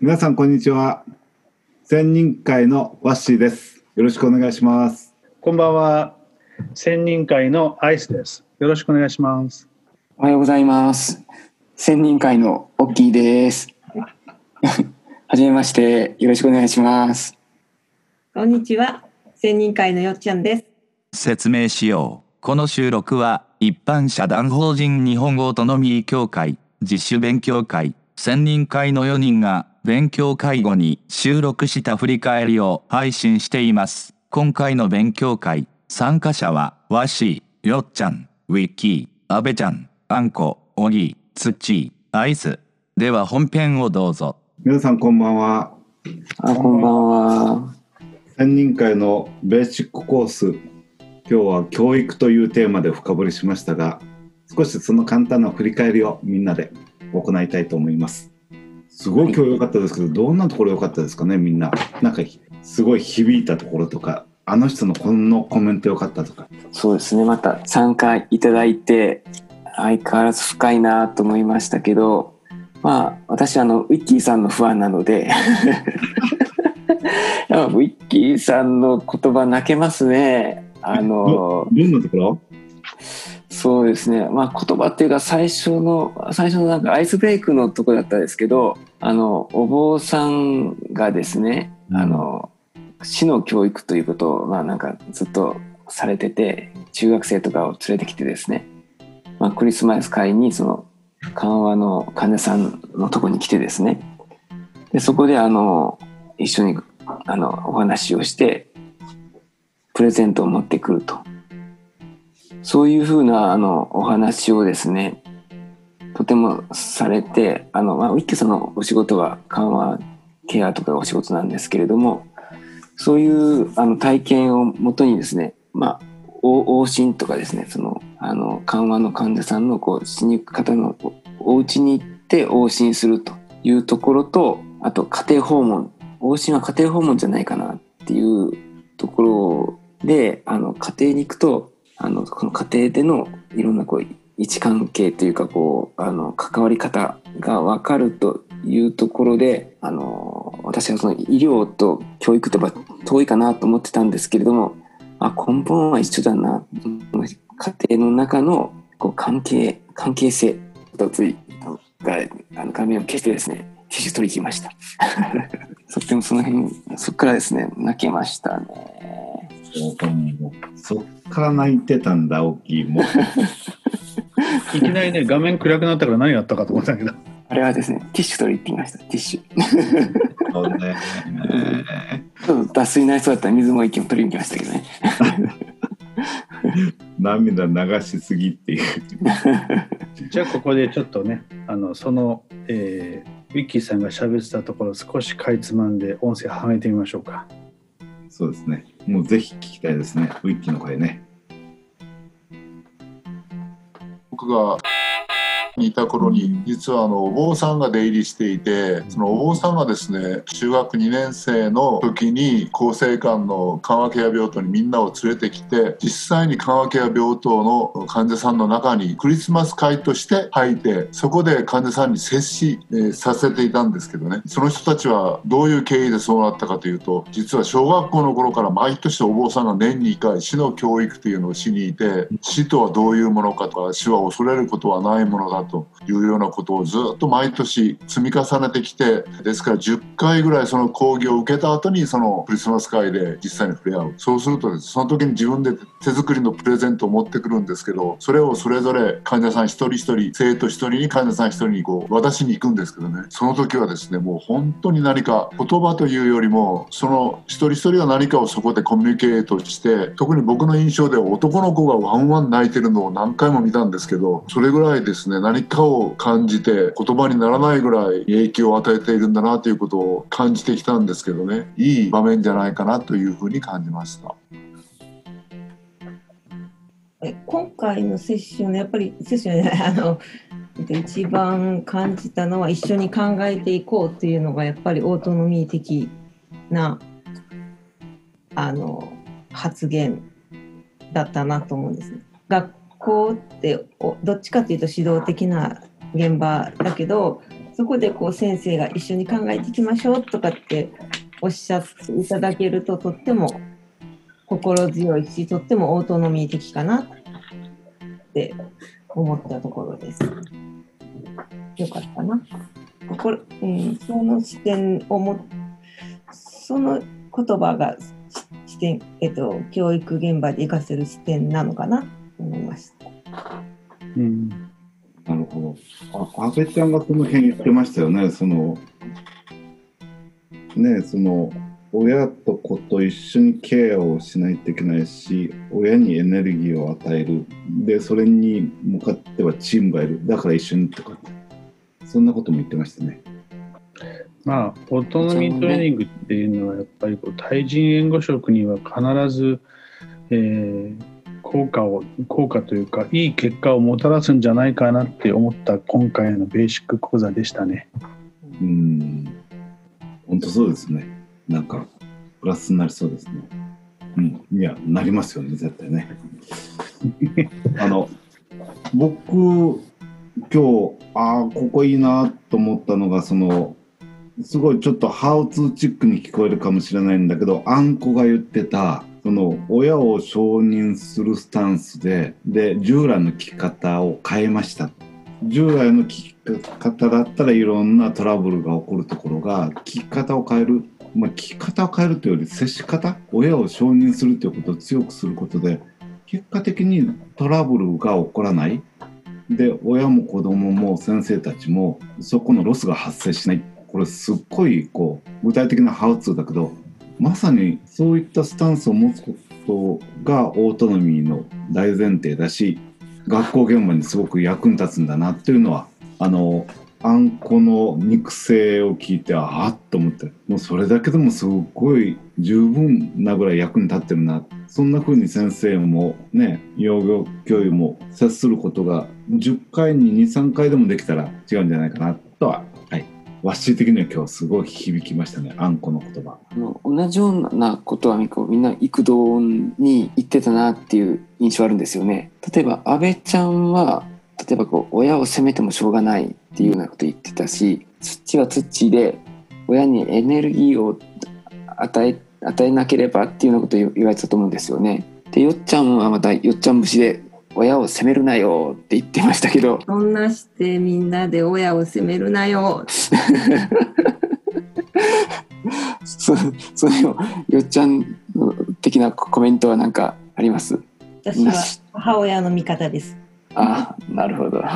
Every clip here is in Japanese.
皆さんこんにちは。専任会のワッシーです。よろしくお願いします。こんばんは。専任会のアイスです。よろしくお願いします。おはようございます。専任会のオッキーです。はじめまして。よろしくお願いします。こんにちは。専任会のよっちゃんです。説明しよう。この収録は一般社団法人日本語オートノミー協会自主勉強会専任会の4人が勉強会後に収録した振り返りを配信しています。今回の勉強会参加者はわしよっちゃんウィッキーあべちゃんあんこおぎつっちアイス。では本編をどうぞ。皆さんこんばんは。あこんばんは。専任会のベーシックコース今日は教育というテーマで深掘りしましたが少しその簡単な振り返りをみんなで行いたいと思いますすごい今日良かったですけどどんなところ良かったですかねみんな。なんかすごい響いたところとかあの人のこのコメント良かったとか。そうですね。また参加いただいて相変わらず深いなと思いましたけどまあ私あのウィッキーさんのファンなので ウィッキーさんの言葉泣けますね。あのどんなところ？そうですね。まあ言葉っていうか最初の最初のなんかアイスブレイクのとこだったんですけどあのお坊さんがですね、うん、あの死の教育ということをまあなんかずっとされてて中学生とかを連れてきてですね、まあ、クリスマス会にその緩和の患者さんのとこに来てですね。でそこであの一緒にあのお話をしてプレゼントを持ってくるとそういうふうなあのお話をですねとてもされてあの、まあ、ウィッキーさんのお仕事は緩和ケアとかお仕事なんですけれどもそういうあの体験をもとにですね、まあ、往診とかですねそのあの緩和の患者さんのこう死に行く方のお家に行って往診するというところとあと家庭訪問。往診は家庭訪問じゃないかなっていうところであの家庭に行くとあのこの家庭でのいろんなこう位置関係というかこうあの関わり方が分かるというところであの私はその医療と教育と遠いかなと思ってたんですけれどもあ根本は一緒だな家庭の中のこう関係関係性とついがあの画面を消してですねティッシュ取りきました。とってもその辺そっからですね泣けましたね。そっから泣いてたんだ大きいも。いきなりね画面暗くなったから何やったかと思ったけど。あれはですねティッシュ取り行ってきましたティッシュ。そうね。ちょっと脱水な人だったら水も息も取りに行きましたけどね。涙流しすぎっていう。じゃあここでちょっとねあのその、えー、ウィッキーさんが喋ってたところ少しかいつまんで音声はめてみましょうか。そうですねもうぜひ聞きたいですね。ウィッキーの声ね。僕がにいた頃に実はあのお坊さんが出入りしていてそのお坊さんがですね中学2年生の時に厚生館の緩和ケア病棟にみんなを連れてきて実際に緩和ケア病棟の患者さんの中にクリスマス会として入ってそこで患者さんに接し、えー、させていたんですけどね。その人たちはどういう経緯でそうなったかというと実は小学校の頃から毎年お坊さんが年に1回死の教育というのをしにいて死とはどういうものかとか死は恐れることはないものだというようなことをずっと毎年積み重ねてきてですから10回ぐらいその講義を受けた後にそのクリスマス会で実際に触れ合う。そうするとその時に自分で手作りのプレゼントを持ってくるんですけどそれをそれぞれ患者さん一人一人生徒一人に患者さん一人にこう渡しに行くんですけどね。その時はですねもう本当に何か言葉というよりもその一人一人が何かをそこでコミュニケートして特に僕の印象では男の子がワンワン泣いてるのを何回も見たんですけどそれぐらいですね何かを感じて言葉にならないぐらい影響を与えているんだなということを感じてきたんですけどねいい場面じゃないかなというふうに感じました。今回のセッションやっぱりセッションじゃないあの一番感じたのは一緒に考えていこうというのがやっぱりオートノミー的なあの発言だったなと思うんですね。学校ってどっちかというと指導的な現場だけどそこでこう先生が一緒に考えていきましょうとかっておっしゃっていただけるととっても心強いしとってもオートノミー的かなって思ったところです。よかったな。これうん、その視点をもその言葉が視点、えっと、教育現場で活かせる視点なのかなと思いました。うんなるほど。あ、安倍ちゃんがその辺言ってましたよね。その、ね、その、親と子と一緒にケアをしないといけないし、親にエネルギーを与える。で、それに向かってはチームがいる。だから一緒にとか、そんなことも言ってましたね。まあオートノミートレーニングっていうのはやっぱりこう対人援護職には必ず、えー効果を効果というかいい結果をもたらすんじゃないかなって思った今回のベーシック講座でしたね。うん。本当そうですね。なんか、プラスになりそうですね。うん。いや、なりますよね、絶対ね。あの、僕、今日、ああ、ここいいなと思ったのが、その、すごいちょっとハウツーチックに聞こえるかもしれないんだけど、あんこが言ってた、その親を承認するスタンスで、で、従来の聞き方を変えました。従来の聞き方だったらいろんなトラブルが起こるところが、聞き方を変える。まあ、聞き方を変えるというより、接し方親を承認するということを強くすることで、結果的にトラブルが起こらない。で、親も子供も先生たちも、そこのロスが発生しない。これすっごいこう具体的なハウツーだけどまさにそういったスタンスを持つことがオートノミーの大前提だし学校現場にすごく役に立つんだなっていうのはあのあんこの肉声を聞いてああっと思ってもうそれだけでもすっごい十分なぐらい役に立ってるなそんな風に先生もね養護教諭も接することが10回に23回でもできたら違うんじゃないかなとははいわし的には今日すごい響きましたねあんこの言葉あの同じようなことはみこうみんな育童に言ってたなっていう印象あるんですよね。例えば安倍ちゃんは例えばこう親を責めてもしょうがないっていうようなこと言ってたし土は土で親にエネルギーを与え与えなければっていうようなことを言われてたと思うんですよね。でよっちゃんはまたよっちゃん節で親を責めるなよって言ってましたけど。そんなしてみんなで親を責めるなよ。そそれをよっちゃんの的なコメントは何かあります？私は母親の味方です。あなるほど。や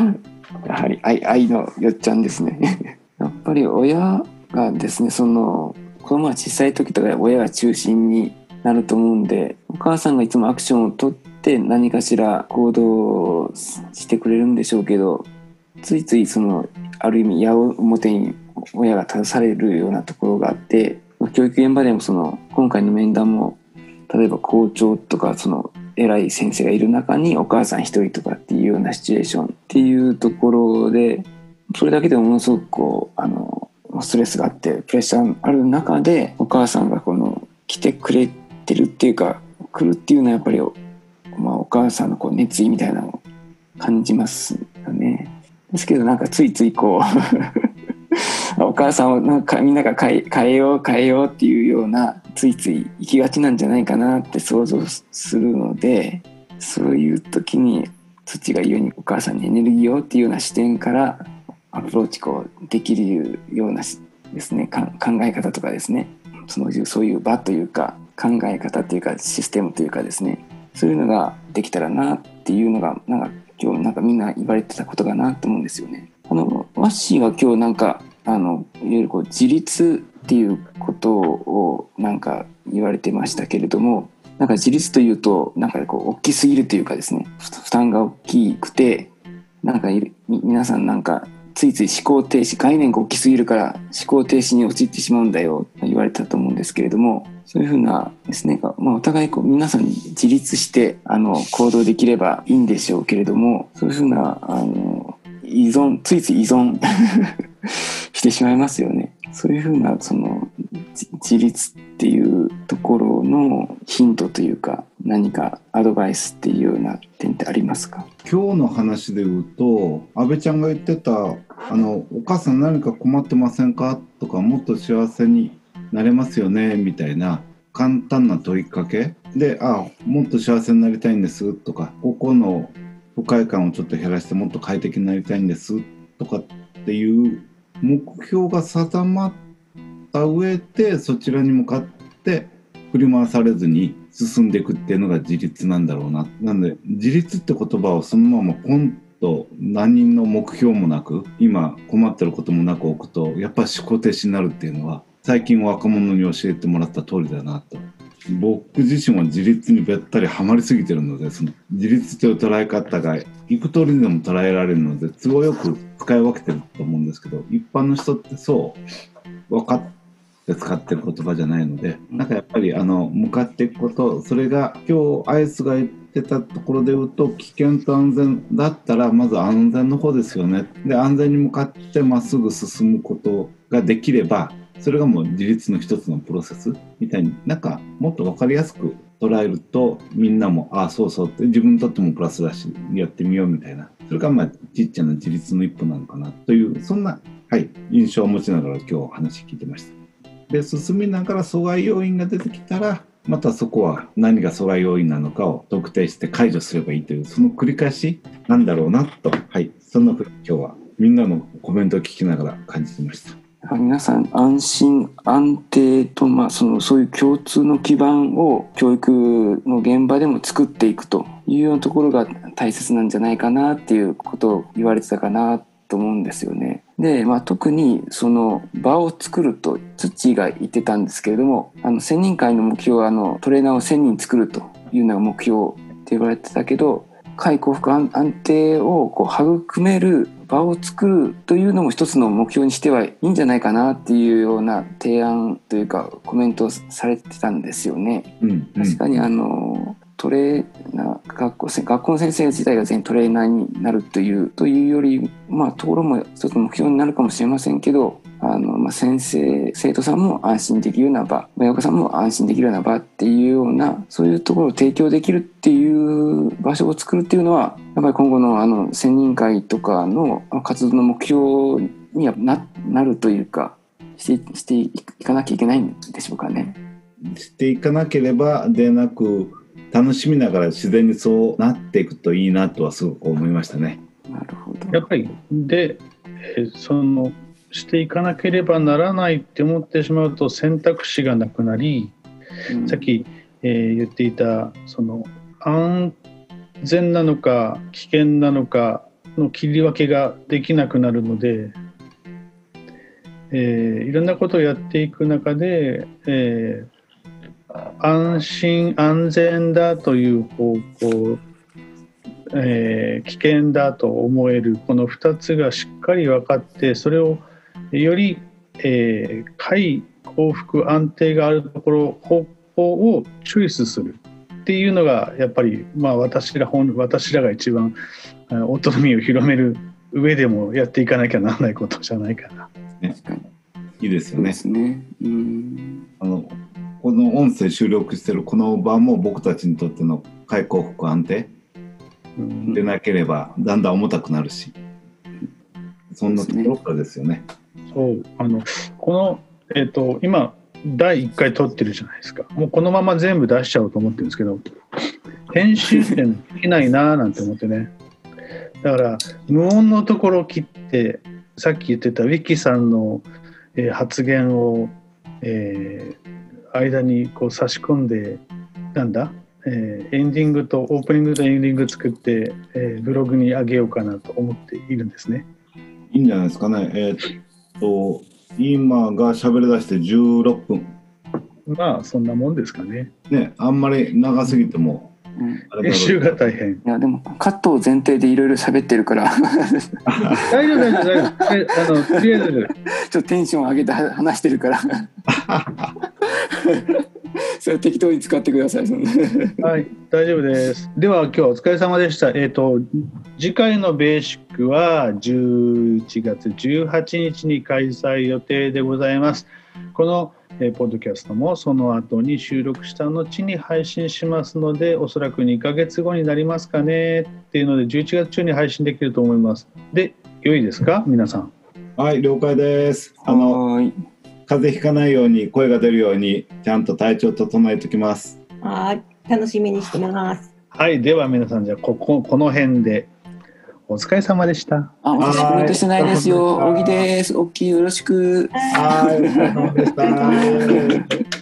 はり愛愛のよっちゃんですね。やっぱり親がですねその子供が小さい時とか親が中心になると思うんでお母さんがいつもアクションを取って何かしら行動してくれるんでしょうけどついついそのある意味矢面に親が立たされるようなところがあって教育現場でもその今回の面談も例えば校長とかその偉い先生がいる中にお母さん一人とかっていうようなシチュエーションっていうところでそれだけでものすごくこうあのストレスがあってプレッシャーある中でお母さんがこの来てくれてるっていうか来るっていうのはやっぱり、母さんのこう熱意みたいなのを感じますよね。ですけどなんかついついこう お母さんをなんかみんなが変え変えよう変えようっていうようなついつい行きがちなんじゃないかなって想像するのでそういう時に土が言うようにお母さんにエネルギーをっていうような視点からアプローチこうできるようなですね考え方とかですねそのそういう場というか考え方というかシステムというかですねそういうのができたらなっていうのがなんか今日なんかみんな言われてたことかなと思うんですよね。あのワッシーは今日なんかあのいわゆるこう自立っていうことをなんか言われてましたけれどもなんか自立というとなんかこう大きすぎるというかですね負担が大きくてなんか皆さんなんかついつい思考停止概念が大きすぎるから思考停止に陥ってしまうんだよと言われたと思うんですけれどもそういうふうなですね、まあ、お互いこう皆さんに自立してあの行動できればいいんでしょうけれどもそういうふうなあの依存ついつい依存 してしまいますよね。そういうふうなその自立っていうところのヒントというか何かアドバイスっていうような点ってありますか？今日の話で言うと安倍ちゃんが言ってたあの「お母さん何か困ってませんか?」とか「もっと幸せになれますよね」みたいな簡単な問いかけで「あもっと幸せになりたいんです」とか「ここの不快感をちょっと減らしてもっと快適になりたいんです」とかっていう目標が定まった上でそちらに向かって振り回されずに進んでいくっていうのが自立なんだろうな。なんで自立って言葉をそのままポンと何の目標もなく今困ってることもなく置くとやっぱ思考停止になるっていうのは最近若者に教えてもらった通りだなと。僕自身は自立にべったりハマりすぎてるのでその自立という捉え方がいく通りでも捉えられるので都合よく使い分けてると思うんですけど一般の人ってそう分かって使ってる言葉じゃないのでなんかやっぱりあの向かっていくことそれが今日アイスが言ってたところで言うと危険と安全だったらまず安全の方ですよね。で安全に向かってまっすぐ進むことができればそれがもう自立の一つのプロセスみたいになんかもっと分かりやすく捉えるとみんなもああそうそうって自分にとってもプラスだしやってみようみたいな。それがまあちっちゃな自立の一歩なのかなというそんな、はい、印象を持ちながら今日話聞いてました。で進みながら阻害要因が出てきたらまたそこは何が阻害要因なのかを特定して解除すればいいというその繰り返しなんだろうなとはいそんなふうに今日はみんなのコメントを聞きながら感じてました。皆さん安心安定と、まあ、そのそういう共通の基盤を教育の現場でも作っていくというようなところが大切なんじゃないかなっていうことを言われてたかなと思うんですよね。で、まあ、特にその場を作ると土が言ってたんですけれどもあの専任会の目標はあのトレーナーを1,000人作るというのが目標って言われてたけど快幸福安定をこう育める場を作るというのも一つの目標にしてはいいんじゃないかなっていうような提案というかコメントをされてたんですよね。うんうん、確かにあのトレーナー学校学校の先生自体が全員トレーナーになるというというよりまあところも一つの目標になるかもしれませんけどあの、まあ、先生生徒さんも安心できるような場親御さんも安心できるような場っていうようなそういうところを提供できるっていう場所を作るっていうのはやっぱり今後のあの専任会とかの活動の目標にはななるというかしてしていかなきゃいけないんでしょうかね。していかなければでなく楽しみながら自然にそうなっていくといいなとはすごく思いましたね。なるほどやっぱりで、えー、そのしていかなければならないって思ってしまうと選択肢がなくなり、うん、さっき、えー、言っていたその安全なのか危険なのかの切り分けができなくなるので、えー、いろんなことをやっていく中で、えー、安心安全だという方向、えー、危険だと思えるこの2つがしっかり分かってそれをより、えー、快幸福安定があるところ方法をチョイスするっていうのがやっぱり、まあ、私ら本私らが一番オートノミーを広める上でもやっていかなきゃならないことじゃないかな。いいですよね。ねあのこの音声収録してるこの場も僕たちにとっての開幸福安定でなければだんだん重たくなるしそんなところからですよね。そう。あのこの、えーと、今第1回撮ってるじゃないですか。もうこのまま全部出しちゃおうと思ってるんですけど編集点できないなーなんて思ってね。だから無音のところを切ってさっき言ってたウィキさんの、えー、発言を、えー、間にこう差し込んでなんだ、えー、エンディングとオープニングとエンディング作って、えー、ブログに上げようかなと思っているんですね。いいんじゃないですかね。えー、っと今が喋り出して16分。まあそんなもんですかね。ねあんまり長すぎても。編集が大変。いやでもカットを前提でいろいろ喋ってるから大丈夫大丈夫大丈夫。あのとりあえずちょっとテンション上げて話してるからそれ適当に使ってください。はい、大丈夫です。では今日はお疲れ様でした。えっ、ー、と次回のベーシックは11月18日に開催予定でございます。このえーポッドキャストもその後に収録した後に配信しますのでおそらく2ヶ月後になりますかねっていうので11月中に配信できると思いますで良いですか？皆さんはい、了解です。あの、風邪ひかないように、声が出るように、ちゃんと体調整えておきます。はい、楽しみにしてます。はいでは皆さんじゃあこここの辺でお疲れ様でした。あ私コメントしてないですよ小木です。大きいよろしく。はい、お疲れ様でした。